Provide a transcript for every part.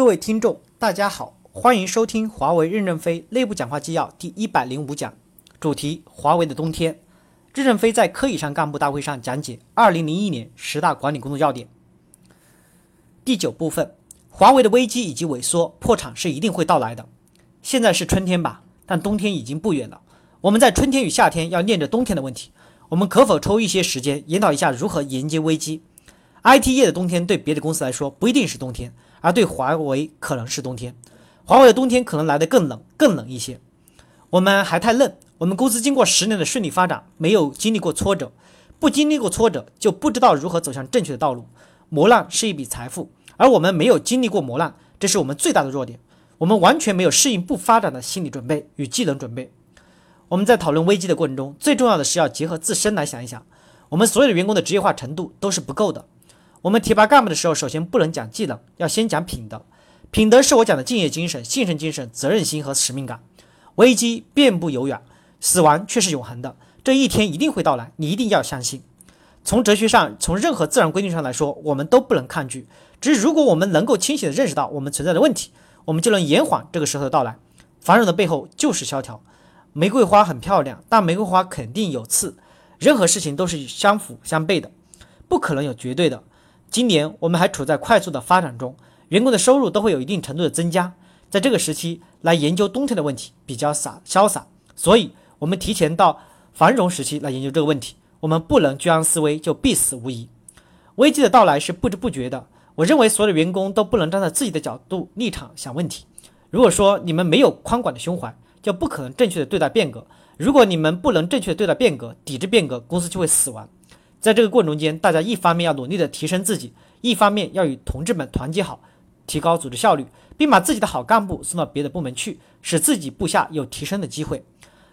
各位听众，大家好，欢迎收听华为任正非内部讲话纪要第一百零五讲，主题：华为的冬天。任正非在科以上干部大会上讲解二零零一年十大管理工作要点。第九部分，华为的危机以及萎缩破产是一定会到来的。现在是春天吧，但冬天已经不远了。我们在春天与夏天要念着冬天的问题。我们可否抽一些时间研讨一下如何迎接危机？IT 业的冬天对别的公司来说不一定是冬天，而对华为可能是冬天。华为的冬天可能来得更冷，更冷一些。我们还太嫩，我们公司经过十年的顺利发展，没有经历过挫折，不经历过挫折就不知道如何走向正确的道路。磨难是一笔财富，而我们没有经历过磨难，这是我们最大的弱点。我们完全没有适应不发展的心理准备与技能准备。我们在讨论危机的过程中，最重要的是要结合自身来想一想，我们所有的员工的职业化程度都是不够的。我们提拔干部的时候，首先不能讲技能，要先讲品德。品德是我讲的敬业精神、信任精神、责任心和使命感。危机遍布遥远，死亡却是永恒的，这一天一定会到来，你一定要相信。从哲学上，从任何自然规律上来说，我们都不能抗拒。只是如果我们能够清醒地认识到我们存在的问题，我们就能延缓这个时候的到来。繁荣的背后就是萧条。玫瑰花很漂亮，但玫瑰花肯定有刺。任何事情都是相辅相悖的，不可能有绝对的。今年我们还处在快速的发展中，员工的收入都会有一定程度的增加。在这个时期来研究冬天的问题比较洒潇洒，所以我们提前到繁荣时期来研究这个问题。我们不能居安思危就必死无疑。危机的到来是不知不觉的。我认为所有的员工都不能站在自己的角度立场想问题。如果说你们没有宽广的胸怀，就不可能正确的对待变革。如果你们不能正确的对待变革，抵制变革，公司就会死亡。在这个过程中间，大家一方面要努力的提升自己，一方面要与同志们团结好，提高组织效率，并把自己的好干部送到别的部门去，使自己部下有提升的机会。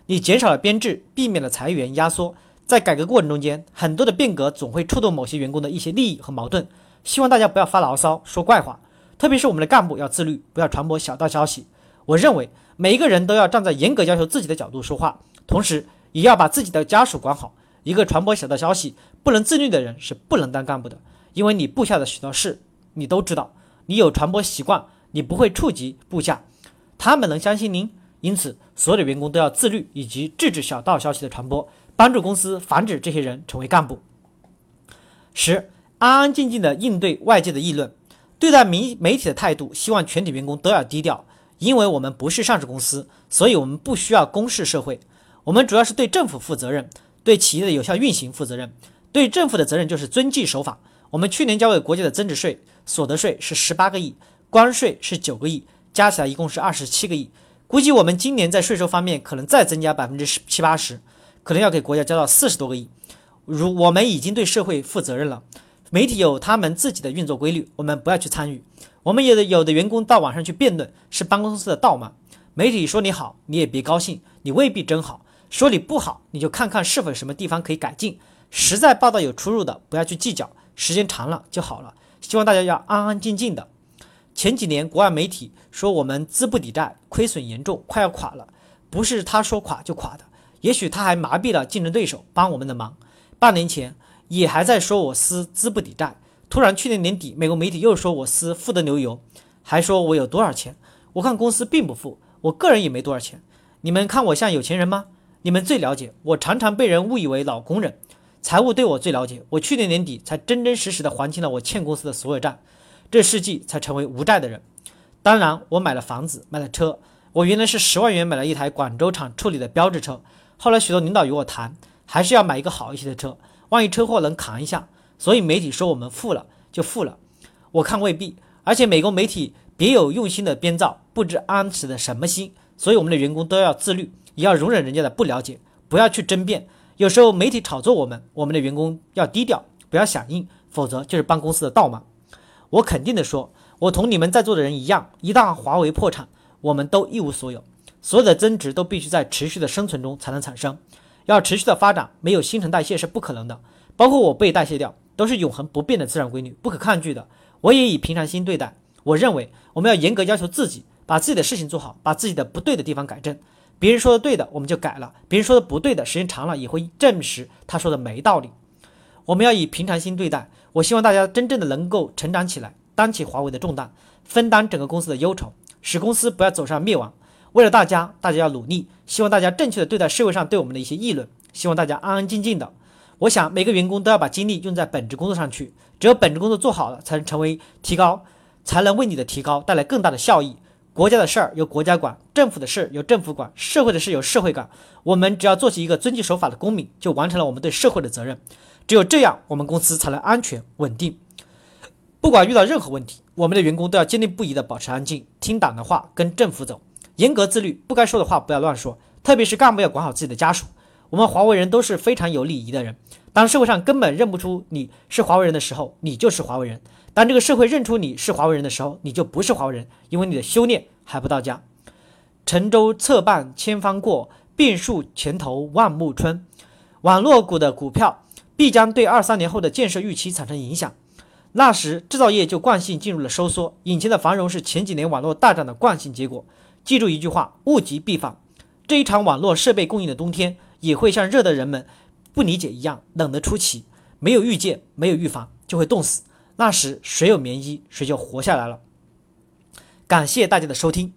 你减少了编制，避免了裁员压缩。在改革过程中间，很多的变革总会触动某些员工的一些利益和矛盾。希望大家不要发牢骚、说怪话，特别是我们的干部要自律，不要传播小道消息。我认为。每一个人都要站在严格要求自己的角度说话，同时也要把自己的家属管好。一个传播小道消息不能自律的人是不能当干部的，因为你部下的许多事你都知道，你有传播习惯，你不会触及部下，他们能相信您。因此，所有的员工都要自律以及制止小道消息的传播，帮助公司防止这些人成为干部。十，安安静静的应对外界的议论，对待媒媒体的态度，希望全体员工都要低调。因为我们不是上市公司，所以我们不需要公示社会。我们主要是对政府负责任，对企业的有效运行负责任。对政府的责任就是遵纪守法。我们去年交给国家的增值税、所得税是十八个亿，关税是九个亿，加起来一共是二十七个亿。估计我们今年在税收方面可能再增加百分之十七八十，可能要给国家交到四十多个亿。如我们已经对社会负责任了，媒体有他们自己的运作规律，我们不要去参与。我们有的有的员工到网上去辩论，是办公室的道吗？媒体说你好，你也别高兴，你未必真好；说你不好，你就看看是否有什么地方可以改进。实在报道有出入的，不要去计较，时间长了就好了。希望大家要安安静静的。前几年国外媒体说我们资不抵债，亏损严重，快要垮了，不是他说垮就垮的，也许他还麻痹了竞争对手帮我们的忙。半年前也还在说我司资不抵债。突然，去年年底，美国媒体又说我司富得流油，还说我有多少钱。我看公司并不富，我个人也没多少钱。你们看我像有钱人吗？你们最了解我，常常被人误以为老工人。财务对我最了解，我去年年底才真真实实的还清了我欠公司的所有债，这世纪才成为无债的人。当然，我买了房子，买了车。我原来是十万元买了一台广州厂处理的标致车，后来许多领导与我谈，还是要买一个好一些的车，万一车祸能扛一下。所以媒体说我们富了就富了，我看未必。而且美国媒体别有用心的编造，不知安持的什么心。所以我们的员工都要自律，也要容忍人家的不了解，不要去争辩。有时候媒体炒作我们，我们的员工要低调，不要响应，否则就是帮公司的倒忙。我肯定的说，我同你们在座的人一样，一旦华为破产，我们都一无所有，所有的增值都必须在持续的生存中才能产生，要持续的发展，没有新陈代谢是不可能的，包括我被代谢掉。都是永恒不变的自然规律，不可抗拒的。我也以平常心对待。我认为我们要严格要求自己，把自己的事情做好，把自己的不对的地方改正。别人说的对的，我们就改了；别人说的不对的，时间长了也会证实他说的没道理。我们要以平常心对待。我希望大家真正的能够成长起来，担起华为的重担，分担整个公司的忧愁，使公司不要走上灭亡。为了大家，大家要努力。希望大家正确的对待社会上对我们的一些议论。希望大家安安静静的。我想每个员工都要把精力用在本职工作上去。只有本职工作做好了，才能成为提高，才能为你的提高带来更大的效益。国家的事儿由国家管，政府的事由政府管，社会的事由社会管。我们只要做起一个遵纪守法的公民，就完成了我们对社会的责任。只有这样，我们公司才能安全稳定。不管遇到任何问题，我们的员工都要坚定不移地保持安静，听党的话，跟政府走，严格自律，不该说的话不要乱说。特别是干部要管好自己的家属。我们华为人都是非常有礼仪的人。当社会上根本认不出你是华为人的时候，你就是华为人；当这个社会认出你是华为人的时候，你就不是华为人，因为你的修炼还不到家。沉舟侧畔千帆过，病树前头万木春。网络股的股票必将对二三年后的建设预期产生影响。那时制造业就惯性进入了收缩，引擎的繁荣是前几年网络大涨的惯性结果。记住一句话：物极必反。这一场网络设备供应的冬天，也会像热的人们不理解一样冷得出奇。没有预见，没有预防，就会冻死。那时谁有棉衣，谁就活下来了。感谢大家的收听。